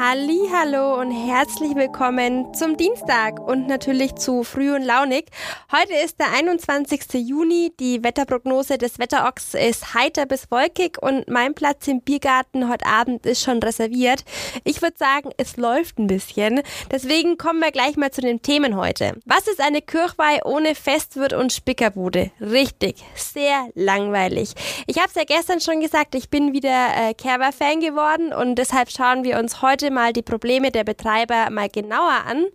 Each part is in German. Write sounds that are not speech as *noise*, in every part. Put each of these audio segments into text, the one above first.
Hallo und herzlich willkommen zum Dienstag und natürlich zu Früh und Launig. Heute ist der 21. Juni. Die Wetterprognose des Wetterochs ist heiter bis wolkig und mein Platz im Biergarten heute Abend ist schon reserviert. Ich würde sagen, es läuft ein bisschen. Deswegen kommen wir gleich mal zu den Themen heute. Was ist eine Kirchweih ohne Festwirt und Spickerbude? Richtig, sehr langweilig. Ich habe es ja gestern schon gesagt, ich bin wieder äh, Kerber-Fan geworden und deshalb schauen wir uns heute heute mal die Probleme der Betreiber mal genauer an.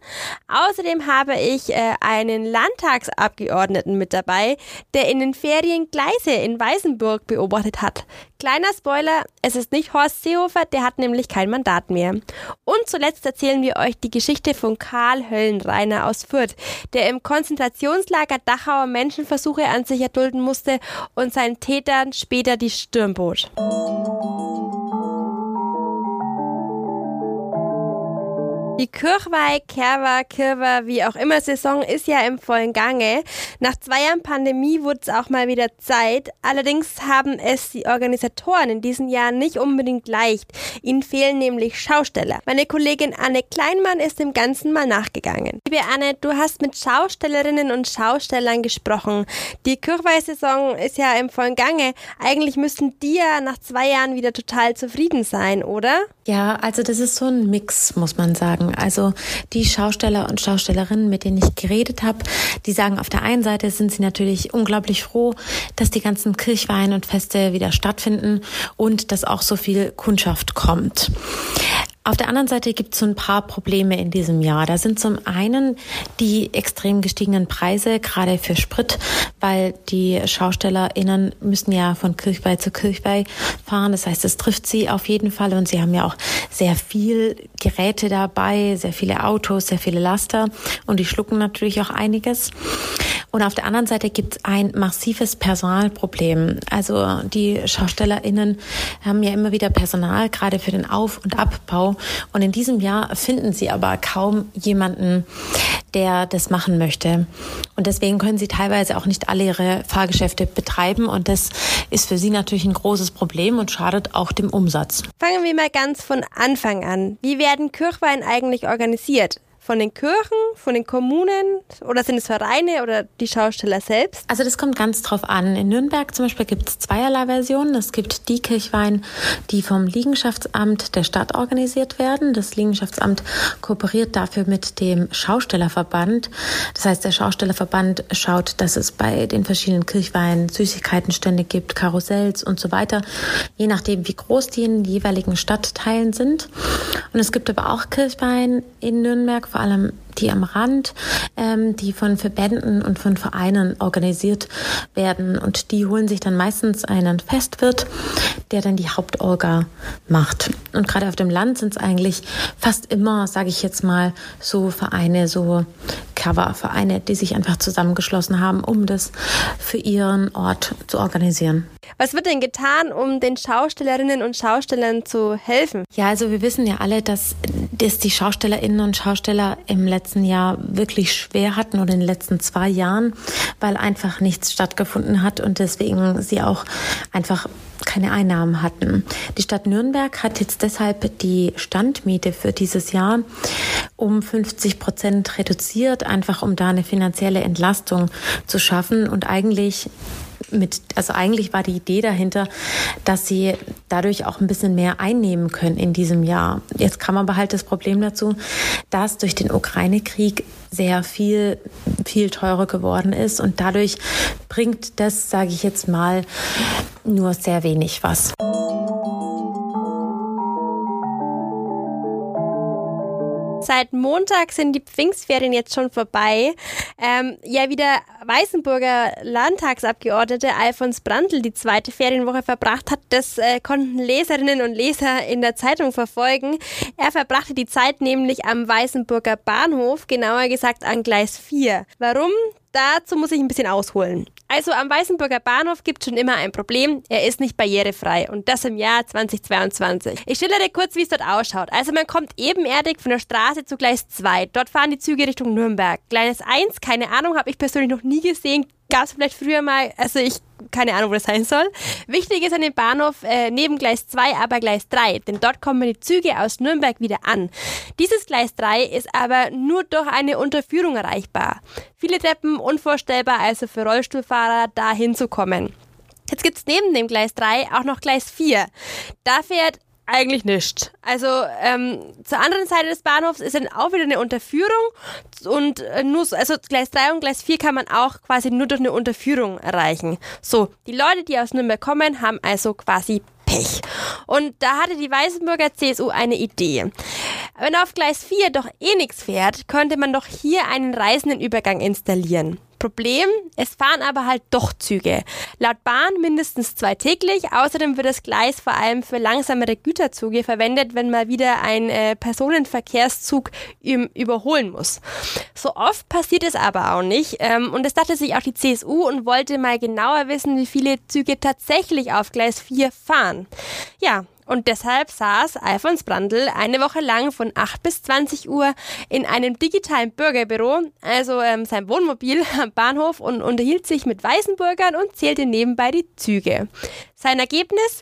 Außerdem habe ich äh, einen Landtagsabgeordneten mit dabei, der in den Ferien Gleise in Weißenburg beobachtet hat. Kleiner Spoiler, es ist nicht Horst Seehofer, der hat nämlich kein Mandat mehr. Und zuletzt erzählen wir euch die Geschichte von Karl Höllenreiner aus Fürth, der im Konzentrationslager Dachauer Menschenversuche an sich erdulden musste und seinen Tätern später die Stirn bot. Die Kirchweih, Kerwa, Kirwa, wie auch immer Saison ist ja im vollen Gange. Nach zwei Jahren Pandemie wurde es auch mal wieder Zeit. Allerdings haben es die Organisatoren in diesen Jahren nicht unbedingt leicht. Ihnen fehlen nämlich Schausteller. Meine Kollegin Anne Kleinmann ist dem Ganzen mal nachgegangen. Liebe Anne, du hast mit Schaustellerinnen und Schaustellern gesprochen. Die Kirchweih-Saison ist ja im vollen Gange. Eigentlich müssten die ja nach zwei Jahren wieder total zufrieden sein, oder? Ja, also das ist so ein Mix, muss man sagen Also die Schausteller und Schaustellerinnen, mit denen ich geredet habe, die sagen, auf der einen Seite sind sie natürlich unglaublich froh, dass die ganzen Kirchweihen und Feste wieder stattfinden und dass auch so viel Kundschaft kommt. Auf der anderen Seite gibt es so ein paar Probleme in diesem Jahr. Da sind zum einen die extrem gestiegenen Preise, gerade für Sprit, weil die SchaustellerInnen müssen ja von Kirchweih zu Kirchweih fahren. Das heißt, es trifft sie auf jeden Fall und sie haben ja auch sehr viel Geräte dabei, sehr viele Autos, sehr viele Laster und die schlucken natürlich auch einiges. Und auf der anderen Seite gibt es ein massives Personalproblem. Also die SchaustellerInnen haben ja immer wieder Personal, gerade für den Auf- und Abbau. Und in diesem Jahr finden sie aber kaum jemanden, der das machen möchte. Und deswegen können sie teilweise auch nicht alle ihre Fahrgeschäfte betreiben. Und das ist für sie natürlich ein großes Problem und schadet auch dem Umsatz. Fangen wir mal ganz von Anfang an. Wie werden Kirchwein eigentlich organisiert? Von den Kirchen, von den Kommunen oder sind es Vereine oder die Schausteller selbst? Also das kommt ganz drauf an. In Nürnberg zum Beispiel gibt es zweierlei Versionen. Es gibt die Kirchwein, die vom Liegenschaftsamt der Stadt organisiert werden. Das Liegenschaftsamt kooperiert dafür mit dem Schaustellerverband. Das heißt, der Schaustellerverband schaut, dass es bei den verschiedenen Kirchweinen Süßigkeitenstände gibt, Karussells und so weiter, je nachdem, wie groß die in den jeweiligen Stadtteilen sind. Und es gibt aber auch Kirchwein in Nürnberg, vor allem die am Rand, ähm, die von Verbänden und von Vereinen organisiert werden. Und die holen sich dann meistens einen Festwirt, der dann die Hauptorga macht. Und gerade auf dem Land sind es eigentlich fast immer, sage ich jetzt mal, so Vereine, so Coververeine, die sich einfach zusammengeschlossen haben, um das für ihren Ort zu organisieren. Was wird denn getan, um den Schaustellerinnen und Schaustellern zu helfen? Ja, also wir wissen ja alle, dass, dass die Schaustellerinnen und Schausteller im letzten Jahr wirklich schwer hatten oder in den letzten zwei Jahren, weil einfach nichts stattgefunden hat und deswegen sie auch einfach keine Einnahmen hatten. Die Stadt Nürnberg hat jetzt deshalb die Standmiete für dieses Jahr um 50 Prozent reduziert, einfach um da eine finanzielle Entlastung zu schaffen und eigentlich mit, also eigentlich war die Idee dahinter, dass sie dadurch auch ein bisschen mehr einnehmen können in diesem Jahr. Jetzt kam aber halt das Problem dazu, dass durch den Ukraine-Krieg sehr viel, viel teurer geworden ist und dadurch bringt das, sage ich jetzt mal, nur sehr wenig was. Seit Montag sind die Pfingstferien jetzt schon vorbei. Ähm, ja, wie der Weißenburger Landtagsabgeordnete Alfons Brandl die zweite Ferienwoche verbracht hat, das äh, konnten Leserinnen und Leser in der Zeitung verfolgen. Er verbrachte die Zeit nämlich am Weißenburger Bahnhof, genauer gesagt an Gleis 4. Warum? Dazu muss ich ein bisschen ausholen. Also am Weißenburger Bahnhof gibt schon immer ein Problem. Er ist nicht barrierefrei und das im Jahr 2022. Ich schildere kurz, wie es dort ausschaut. Also man kommt ebenerdig von der Straße zu Gleis 2. Dort fahren die Züge Richtung Nürnberg. Gleis 1, keine Ahnung, habe ich persönlich noch nie gesehen gab es vielleicht früher mal, also ich keine Ahnung, wo das sein soll. Wichtig ist an dem Bahnhof äh, neben Gleis 2 aber Gleis 3, denn dort kommen die Züge aus Nürnberg wieder an. Dieses Gleis 3 ist aber nur durch eine Unterführung erreichbar. Viele Treppen unvorstellbar, also für Rollstuhlfahrer da hinzukommen. Jetzt gibt es neben dem Gleis 3 auch noch Gleis 4. Da fährt eigentlich nicht. Also ähm, zur anderen Seite des Bahnhofs ist dann auch wieder eine Unterführung und äh, nur so, also Gleis 3 und Gleis 4 kann man auch quasi nur durch eine Unterführung erreichen. So, die Leute, die aus Nürnberg kommen, haben also quasi Pech. Und da hatte die Weißenburger CSU eine Idee. Wenn auf Gleis 4 doch eh nichts fährt, könnte man doch hier einen Reisendenübergang installieren. Problem, es fahren aber halt doch Züge. Laut Bahn mindestens zwei täglich. Außerdem wird das Gleis vor allem für langsamere Güterzüge verwendet, wenn mal wieder ein äh, Personenverkehrszug überholen muss. So oft passiert es aber auch nicht. Ähm, und das dachte sich auch die CSU und wollte mal genauer wissen, wie viele Züge tatsächlich auf Gleis 4 fahren. Ja, und deshalb saß Alfons Brandl eine Woche lang von 8 bis 20 Uhr in einem digitalen Bürgerbüro, also ähm, sein Wohnmobil *laughs* am Bahnhof und unterhielt sich mit Weißenburgern und zählte nebenbei die Züge. Sein Ergebnis?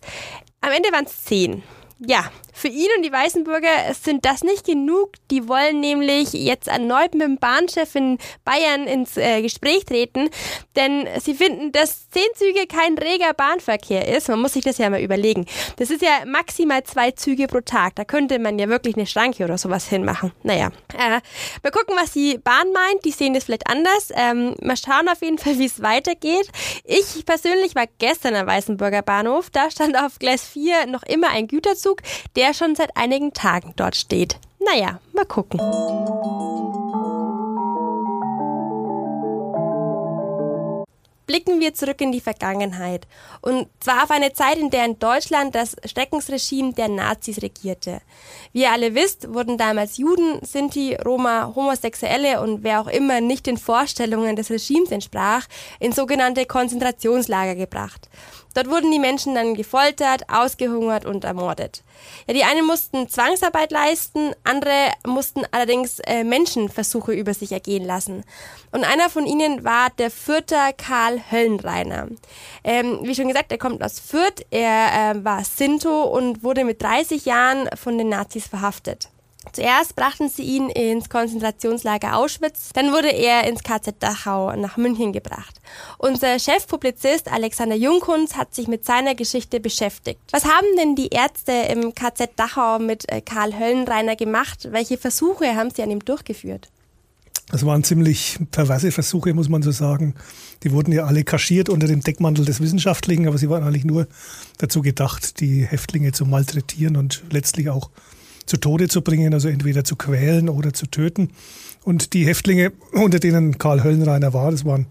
Am Ende waren es 10. Ja, für ihn und die Weißenburger sind das nicht genug. Die wollen nämlich jetzt erneut mit dem Bahnchef in Bayern ins äh, Gespräch treten, denn sie finden, dass zehn Züge kein reger Bahnverkehr ist. Man muss sich das ja mal überlegen. Das ist ja maximal zwei Züge pro Tag. Da könnte man ja wirklich eine Schranke oder sowas hinmachen. Naja, äh, mal gucken, was die Bahn meint. Die sehen das vielleicht anders. Ähm, mal schauen auf jeden Fall, wie es weitergeht. Ich persönlich war gestern am Weißenburger Bahnhof. Da stand auf Gleis 4 noch immer ein Güterzug, der schon seit einigen Tagen dort steht. Naja, mal gucken. blicken wir zurück in die Vergangenheit. Und zwar auf eine Zeit, in der in Deutschland das Schreckensregime der Nazis regierte. Wie ihr alle wisst, wurden damals Juden, Sinti, Roma, Homosexuelle und wer auch immer nicht den Vorstellungen des Regimes entsprach, in sogenannte Konzentrationslager gebracht. Dort wurden die Menschen dann gefoltert, ausgehungert und ermordet. Ja, die einen mussten Zwangsarbeit leisten, andere mussten allerdings äh, Menschenversuche über sich ergehen lassen. Und einer von ihnen war der Fürther Karl Höllenreiner. Ähm, wie schon gesagt, er kommt aus Fürth, er äh, war Sinto und wurde mit 30 Jahren von den Nazis verhaftet. Zuerst brachten sie ihn ins Konzentrationslager Auschwitz, dann wurde er ins KZ Dachau nach München gebracht. Unser Chefpublizist Alexander Junghunz hat sich mit seiner Geschichte beschäftigt. Was haben denn die Ärzte im KZ Dachau mit äh, Karl Höllenreiner gemacht? Welche Versuche haben sie an ihm durchgeführt? Das waren ziemlich perverse Versuche, muss man so sagen. Die wurden ja alle kaschiert unter dem Deckmantel des Wissenschaftlichen, aber sie waren eigentlich nur dazu gedacht, die Häftlinge zu malträtieren und letztlich auch zu Tode zu bringen, also entweder zu quälen oder zu töten. Und die Häftlinge, unter denen Karl Höllenreiner war, das waren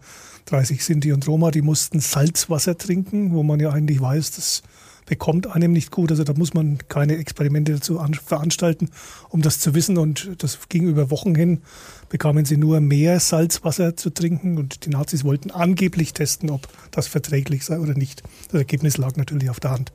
30 Sinti und Roma, die mussten Salzwasser trinken, wo man ja eigentlich weiß, das bekommt einem nicht gut. Also da muss man keine Experimente dazu veranstalten, um das zu wissen. Und das ging über Wochen hin, bekamen sie nur mehr Salzwasser zu trinken. Und die Nazis wollten angeblich testen, ob das verträglich sei oder nicht. Das Ergebnis lag natürlich auf der Hand.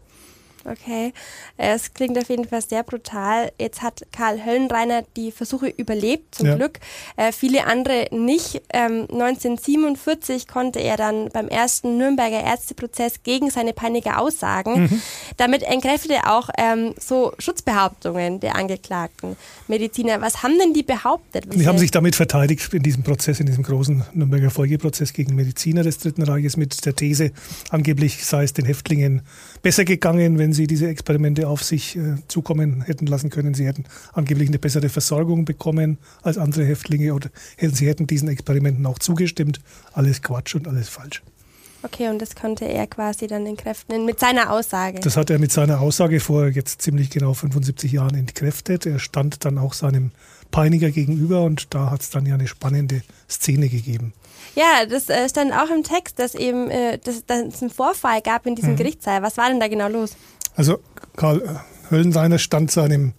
Okay, es klingt auf jeden Fall sehr brutal. Jetzt hat Karl Höllenreiner die Versuche überlebt, zum ja. Glück. Äh, viele andere nicht. Ähm, 1947 konnte er dann beim ersten Nürnberger Ärzteprozess gegen seine Peiniger aussagen. Mhm. Damit entkräftete er auch ähm, so Schutzbehauptungen der angeklagten Mediziner. Was haben denn die behauptet? Die haben sich damit verteidigt in diesem Prozess, in diesem großen Nürnberger Folgeprozess gegen Mediziner des Dritten Reiches mit der These, angeblich sei es den Häftlingen besser gegangen, wenn sie diese Experimente auf sich äh, zukommen hätten lassen können. Sie hätten angeblich eine bessere Versorgung bekommen als andere Häftlinge oder sie hätten diesen Experimenten auch zugestimmt. Alles Quatsch und alles falsch. Okay, und das konnte er quasi dann entkräften mit seiner Aussage. Das hat er mit seiner Aussage vor jetzt ziemlich genau 75 Jahren entkräftet. Er stand dann auch seinem Peiniger gegenüber und da hat es dann ja eine spannende Szene gegeben. Ja, das äh, stand auch im Text, dass eben äh, dass, dass es einen Vorfall gab in diesem mhm. Gerichtssaal. Was war denn da genau los? Also Karl Höllenreiner stand seinem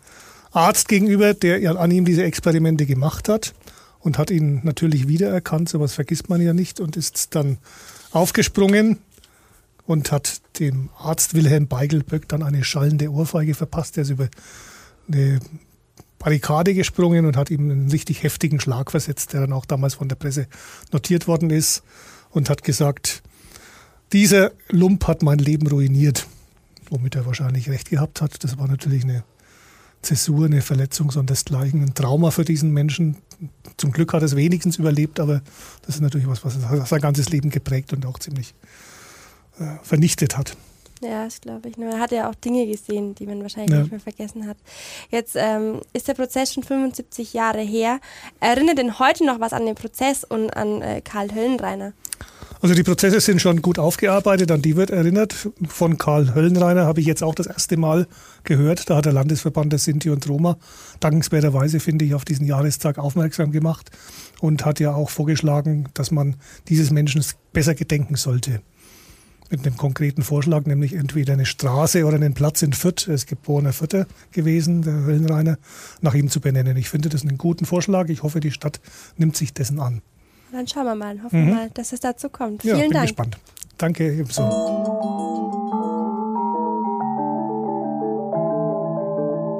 Arzt gegenüber, der an ihm diese Experimente gemacht hat und hat ihn natürlich wiedererkannt, sowas vergisst man ja nicht und ist dann aufgesprungen und hat dem Arzt Wilhelm Beigelböck dann eine schallende Ohrfeige verpasst. Der ist über eine Barrikade gesprungen und hat ihm einen richtig heftigen Schlag versetzt, der dann auch damals von der Presse notiert worden ist. und hat gesagt, dieser Lump hat mein Leben ruiniert. Womit er wahrscheinlich recht gehabt hat. Das war natürlich eine Zäsur, eine Verletzung sondersgleichen, ein Trauma für diesen Menschen. Zum Glück hat er es wenigstens überlebt, aber das ist natürlich was, was sein ganzes Leben geprägt und auch ziemlich äh, vernichtet hat. Ja, das glaube ich. Man hat ja auch Dinge gesehen, die man wahrscheinlich ja. nicht mehr vergessen hat. Jetzt ähm, ist der Prozess schon 75 Jahre her. Erinnert denn heute noch was an den Prozess und an äh, Karl Höllenreiner? Also die Prozesse sind schon gut aufgearbeitet, an die wird erinnert. Von Karl Höllenreiner habe ich jetzt auch das erste Mal gehört. Da hat der Landesverband der Sinti und Roma dankenswerterweise, finde ich, auf diesen Jahrestag aufmerksam gemacht und hat ja auch vorgeschlagen, dass man dieses Menschen besser gedenken sollte mit einem konkreten Vorschlag, nämlich entweder eine Straße oder einen Platz in Fürth, er ist geborener Fürther gewesen, der Höllenreiner, nach ihm zu benennen. Ich finde das einen guten Vorschlag. Ich hoffe, die Stadt nimmt sich dessen an. Dann schauen wir mal, hoffen wir mhm. mal, dass es dazu kommt. Ja, Vielen bin Dank. gespannt. Danke ebenso.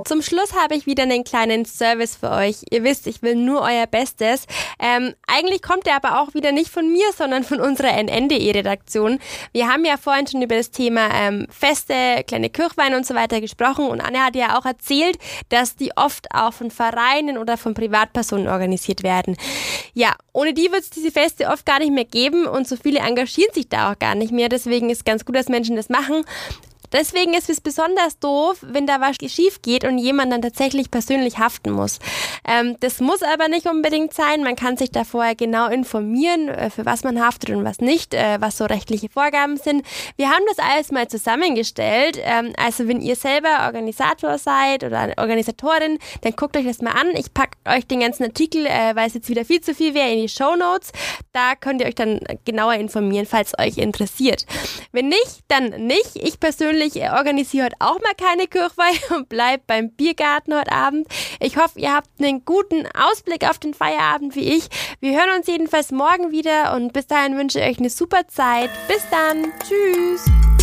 Zum Schluss habe ich wieder einen kleinen Service für euch. Ihr wisst, ich will nur euer Bestes. Ähm, eigentlich kommt der aber auch wieder nicht von mir, sondern von unserer NNDE-Redaktion. Wir haben ja vorhin schon über das Thema ähm, Feste, kleine Kirchweine und so weiter gesprochen und Anne hat ja auch erzählt, dass die oft auch von Vereinen oder von Privatpersonen organisiert werden. Ja, ohne die wird es diese Feste oft gar nicht mehr geben und so viele engagieren sich da auch gar nicht mehr. Deswegen ist ganz gut, dass Menschen das machen. Deswegen ist es besonders doof, wenn da was schief geht und jemand dann tatsächlich persönlich haften muss. Ähm, das muss aber nicht unbedingt sein. Man kann sich da vorher genau informieren, äh, für was man haftet und was nicht, äh, was so rechtliche Vorgaben sind. Wir haben das alles mal zusammengestellt. Ähm, also wenn ihr selber Organisator seid oder Organisatorin, dann guckt euch das mal an. Ich packe euch den ganzen Artikel, äh, weil es jetzt wieder viel zu viel wäre, in die Show Notes. Da könnt ihr euch dann genauer informieren, falls euch interessiert. Wenn nicht, dann nicht. Ich persönlich persönlich organisiere heute auch mal keine Kirchweih *laughs* und bleibe beim Biergarten heute Abend. Ich hoffe, ihr habt einen guten Ausblick auf den Feierabend wie ich. Wir hören uns jedenfalls morgen wieder und bis dahin wünsche ich euch eine super Zeit. Bis dann. Tschüss.